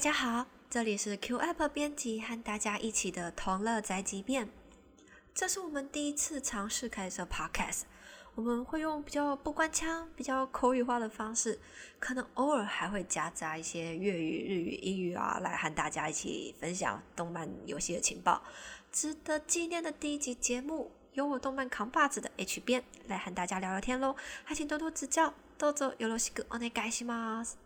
大家好，这里是 Q App 编辑和大家一起的同乐宅急便。这是我们第一次尝试开设 Podcast，我们会用比较不官腔、比较口语化的方式，可能偶尔还会夹杂一些粤语、日语、英语啊，来和大家一起分享动漫、游戏的情报。值得纪念的第一集节目，由我动漫扛把子的 H 编来和大家聊聊天喽，还请多多指教。どうぞよろしくお願いします。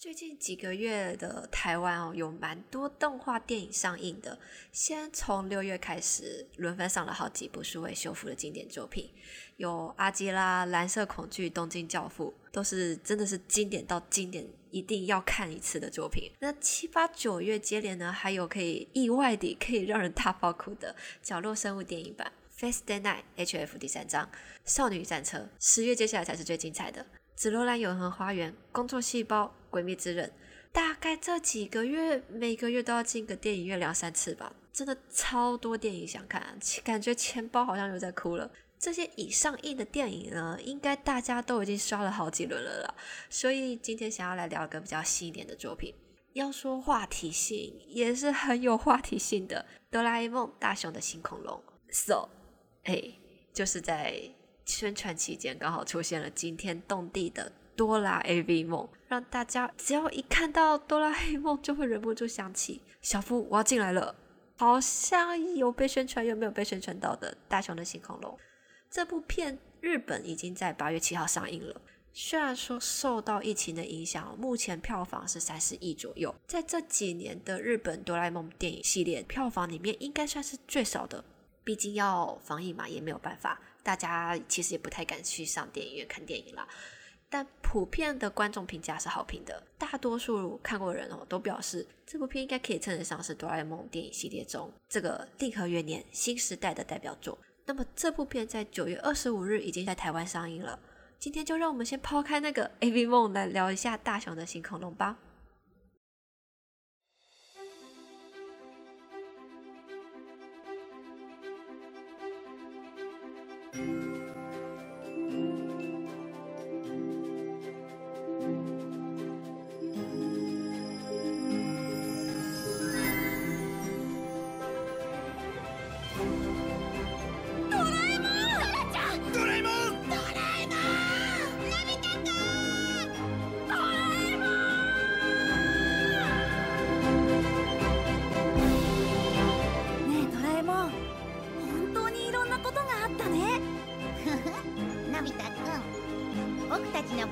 最近几个月的台湾哦，有蛮多动画电影上映的。先从六月开始，轮番上了好几部数位修复的经典作品，有《阿基拉》《蓝色恐惧》《东京教父》，都是真的是经典到经典，一定要看一次的作品。那七八九月接连呢，还有可以意外的可以让人大爆哭的《角落生物》电影版，《Face Day Night》H.F. 第三章，《少女战车》。十月接下来才是最精彩的。紫罗兰永恒花园、工作细胞、诡秘之刃，大概这几个月每个月都要进个电影院两三次吧，真的超多电影想看，感觉钱包好像又在哭了。这些已上映的电影呢，应该大家都已经刷了好几轮了啦。所以今天想要来聊一个比较细一点的作品，要说话题性也是很有话题性的，《哆啦 A 梦：大雄的新恐龙》，So，哎，就是在。宣传期间刚好出现了惊天动地的哆啦 A V 梦，让大家只要一看到哆啦 A 梦就会忍不住想起小夫我要进来了。好像有被宣传又没有被宣传到的大雄的新恐龙这部片，日本已经在八月七号上映了。虽然说受到疫情的影响，目前票房是三十亿左右，在这几年的日本哆啦 A 梦电影系列票房里面，应该算是最少的。毕竟要防疫嘛，也没有办法。大家其实也不太敢去上电影院看电影了，但普遍的观众评价是好评的。大多数看过的人哦，都表示这部片应该可以称得上是哆啦 A 梦电影系列中这个令和元年新时代的代表作。那么这部片在九月二十五日已经在台湾上映了。今天就让我们先抛开那个 A V 梦，来聊一下大雄的新恐龙吧。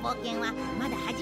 冒険はまだ始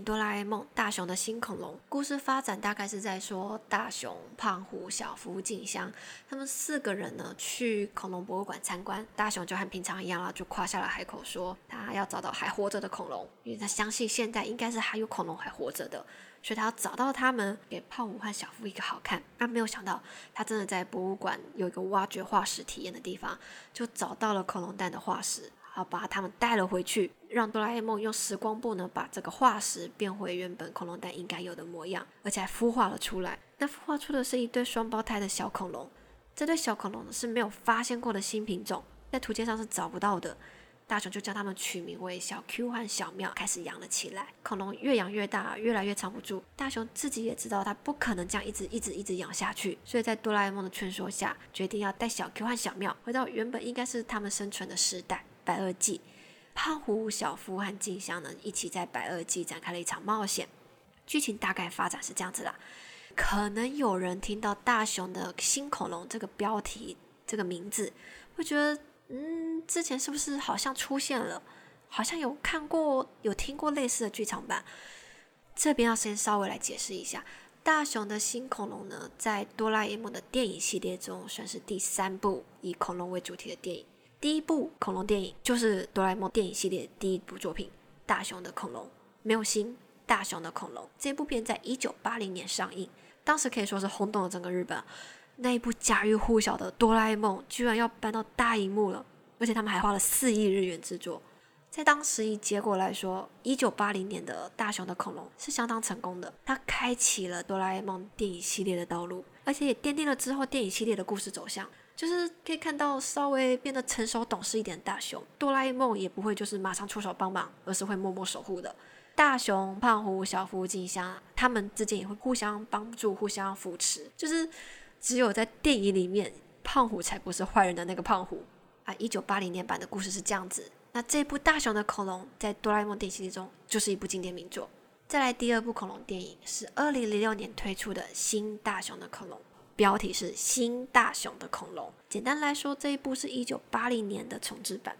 《哆啦 A 梦：大雄的新恐龙》故事发展大概是在说，大雄、胖虎、小夫、静香他们四个人呢去恐龙博物馆参观。大雄就和平常一样了，就夸下了海口，说他要找到还活着的恐龙，因为他相信现在应该是还有恐龙还活着的，所以他要找到他们，给胖虎和小夫一个好看。但没有想到，他真的在博物馆有一个挖掘化石体验的地方，就找到了恐龙蛋的化石。好，把他们带了回去，让哆啦 A 梦用时光布呢，把这个化石变回原本恐龙蛋应该有的模样，而且还孵化了出来。那孵化出的是一对双胞胎的小恐龙。这对小恐龙呢是没有发现过的新品种，在图鉴上是找不到的。大雄就将它们取名为小 Q 和小妙，开始养了起来。恐龙越养越大，越来越藏不住。大雄自己也知道，他不可能这样一直一直一直养下去，所以在哆啦 A 梦的劝说下，决定要带小 Q 和小妙回到原本应该是他们生存的时代。白垩纪，胖虎、小夫和静香呢一起在白垩纪展开了一场冒险。剧情大概发展是这样子啦。可能有人听到大雄的新恐龙这个标题、这个名字，会觉得，嗯，之前是不是好像出现了？好像有看过、有听过类似的剧场版。这边要先稍微来解释一下，大雄的新恐龙呢，在哆啦 A 梦的电影系列中算是第三部以恐龙为主题的电影。第一部恐龙电影就是哆啦 A 梦电影系列第一部作品《大雄的恐龙》，没有心，大雄的恐龙这部片在一九八零年上映，当时可以说是轰动了整个日本。那一部家喻户晓的哆啦 A 梦居然要搬到大荧幕了，而且他们还花了四亿日元制作。在当时以结果来说，一九八零年的大雄的恐龙是相当成功的，它开启了哆啦 A 梦电影系列的道路，而且也奠定了之后电影系列的故事走向。就是可以看到稍微变得成熟懂事一点的大雄，哆啦 A 梦也不会就是马上出手帮忙，而是会默默守护的。大雄、胖虎、小夫、静香，他们之间也会互相帮助、互相扶持。就是只有在电影里面，胖虎才不是坏人的那个胖虎啊！一九八零年版的故事是这样子。那这部大雄的恐龙在哆啦 A 梦电影系列中就是一部经典名作。再来第二部恐龙电影是二零零六年推出的《新大雄的恐龙》。标题是《新大雄的恐龙》。简单来说，这一部是一九八零年的重制版。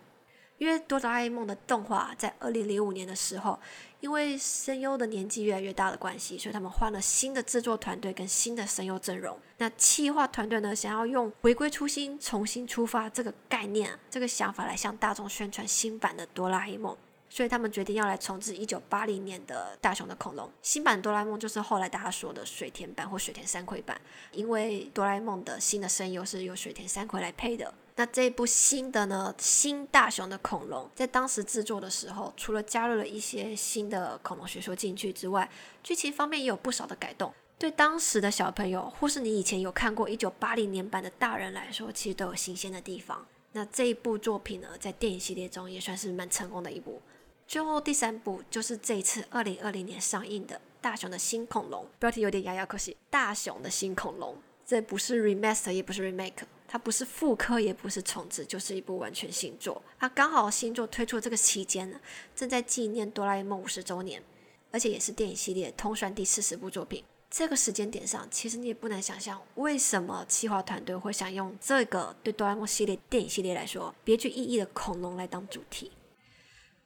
因为哆啦 A 梦的动画在二零零五年的时候，因为声优的年纪越来越大的关系，所以他们换了新的制作团队跟新的声优阵容。那企划团队呢，想要用回归初心、重新出发这个概念、这个想法来向大众宣传新版的哆啦 A 梦。所以他们决定要来重置一九八零年的大雄的恐龙。新版哆啦 A 梦就是后来大家说的水田版或水田三葵版，因为哆啦 A 梦的新的声优是由水田三葵来配的。那这一部新的呢，新大雄的恐龙，在当时制作的时候，除了加入了一些新的恐龙学说进去之外，剧情方面也有不少的改动。对当时的小朋友，或是你以前有看过一九八零年版的大人来说，其实都有新鲜的地方。那这一部作品呢，在电影系列中也算是蛮成功的一部。最后第三部就是这一次二零二零年上映的《大雄的新恐龙》，标题有点哑哑可惜。《大雄的新恐龙》这不是 remaster，也不是 remake，它不是复刻，也不是重置，就是一部完全新作。它刚好新作推出这个期间呢，正在纪念哆啦 A 梦五十周年，而且也是电影系列通算第四十部作品。这个时间点上，其实你也不难想象，为什么企划团队会想用这个对哆啦 A 梦系列电影系列来说别具意义的恐龙来当主题。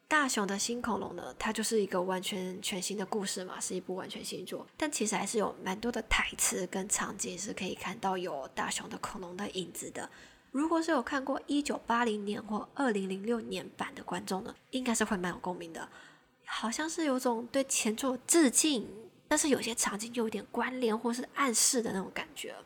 大雄的新恐龙呢，它就是一个完全全新的故事嘛，是一部完全新作。但其实还是有蛮多的台词跟场景是可以看到有大雄的恐龙的影子的。如果是有看过一九八零年或二零零六年版的观众呢，应该是会蛮有共鸣的。好像是有种对前作致敬，但是有些场景又有点关联或是暗示的那种感觉。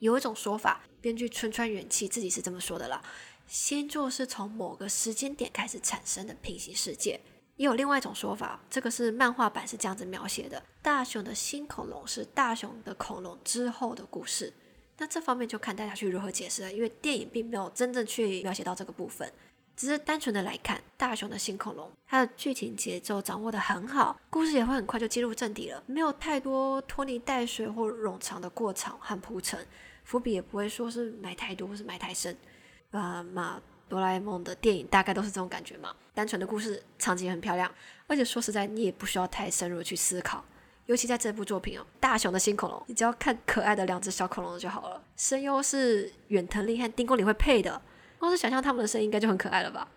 有一种说法，编剧春川元气自己是这么说的啦。星座是从某个时间点开始产生的平行世界，也有另外一种说法，这个是漫画版是这样子描写的：大雄的新恐龙是大雄的恐龙之后的故事。那这方面就看大家去如何解释了，因为电影并没有真正去描写到这个部分，只是单纯的来看大雄的新恐龙，它的剧情节奏掌握的很好，故事也会很快就进入正题了，没有太多拖泥带水或冗长的过场和铺陈，伏笔也不会说是埋太多或是埋太深。啊嘛，哆啦 A 梦的电影大概都是这种感觉嘛，单纯的故事，场景很漂亮，而且说实在，你也不需要太深入去思考。尤其在这部作品哦，大雄的新恐龙，你只要看可爱的两只小恐龙就好了。声优是远藤利和丁宫里会配的，光是想象他们的声音应该就很可爱了吧？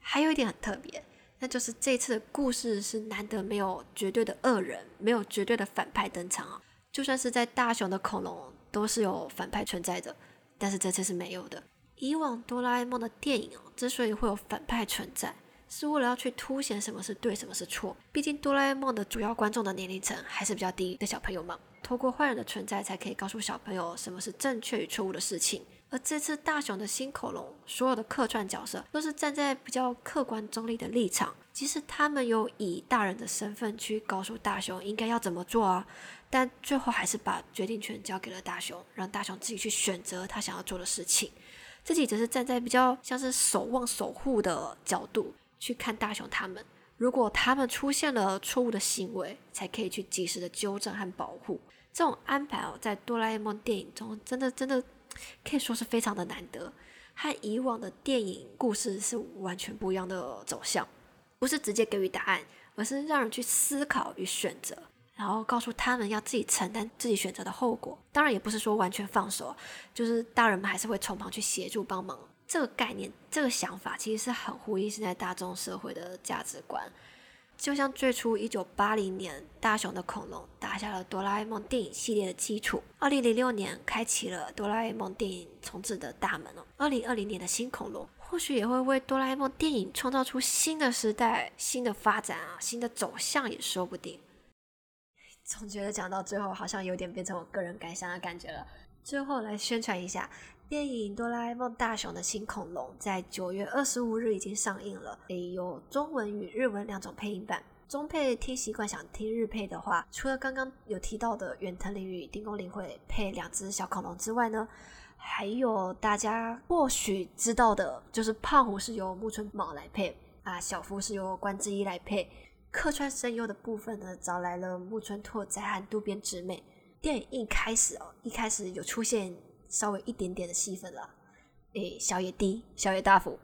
还有一点很特别，那就是这次的故事是难得没有绝对的恶人，没有绝对的反派登场啊。就算是在大雄的恐龙都是有反派存在的，但是这次是没有的。以往哆啦 A 梦的电影哦，之所以会有反派存在，是为了要去凸显什么是对，什么是错。毕竟哆啦 A 梦的主要观众的年龄层还是比较低的小朋友嘛，透过坏人的存在，才可以告诉小朋友什么是正确与错误的事情。而这次大雄的新恐龙，所有的客串角色都是站在比较客观中立的立场，即使他们有以大人的身份去告诉大雄应该要怎么做啊，但最后还是把决定权交给了大雄，让大雄自己去选择他想要做的事情。自己则是站在比较像是守望、守护的角度去看大雄他们。如果他们出现了错误的行为，才可以去及时的纠正和保护。这种安排哦，在哆啦 A 梦电影中，真的真的可以说是非常的难得，和以往的电影故事是完全不一样的走向。不是直接给予答案，而是让人去思考与选择。然后告诉他们要自己承担自己选择的后果，当然也不是说完全放手，就是大人们还是会从旁去协助帮忙。这个概念、这个想法其实是很呼应现在大众社会的价值观。就像最初一九八零年大雄的恐龙打下了哆啦 A 梦电影系列的基础，二零零六年开启了哆啦 A 梦电影重置的大门哦。二零二零年的新恐龙或许也会为哆啦 A 梦电影创造出新的时代、新的发展啊、新的走向也说不定。总觉得讲到最后，好像有点变成我个人感想的感觉了。最后来宣传一下，电影《哆啦 A 梦大雄的新恐龙》在九月二十五日已经上映了，诶，有中文与日文两种配音版。中配听习惯，想听日配的话，除了刚刚有提到的远藤绫与丁宫绫会配两只小恐龙之外呢，还有大家或许知道的，就是胖虎是由木村茂来配啊，小夫是由关之一来配。客串声优的部分呢，找来了木村拓哉和渡边直美。电影一开始哦，一开始有出现稍微一点点的戏份了，诶，小野弟、小野大辅。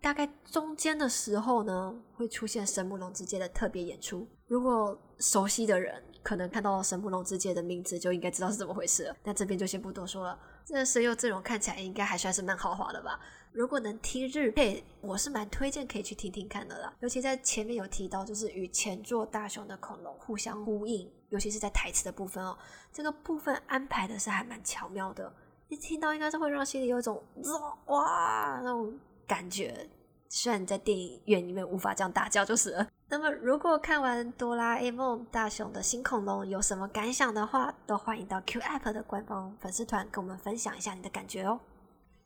大概中间的时候呢，会出现神木龙之介的特别演出。如果熟悉的人可能看到神木龙之介的名字，就应该知道是怎么回事了。那这边就先不多说了。这个声优阵容看起来应该还算是蛮豪华的吧？如果能听日配，我是蛮推荐可以去听听看的啦。尤其在前面有提到，就是与前作大雄的恐龙互相呼应，尤其是在台词的部分哦，这个部分安排的是还蛮巧妙的。一听到应该是会让心里有一种哇那种。感觉虽然在电影院里面无法这样大叫就是了。那么，如果看完《哆啦 A 梦大雄的新恐龙》有什么感想的话，都欢迎到 Q App 的官方粉丝团跟我们分享一下你的感觉哦。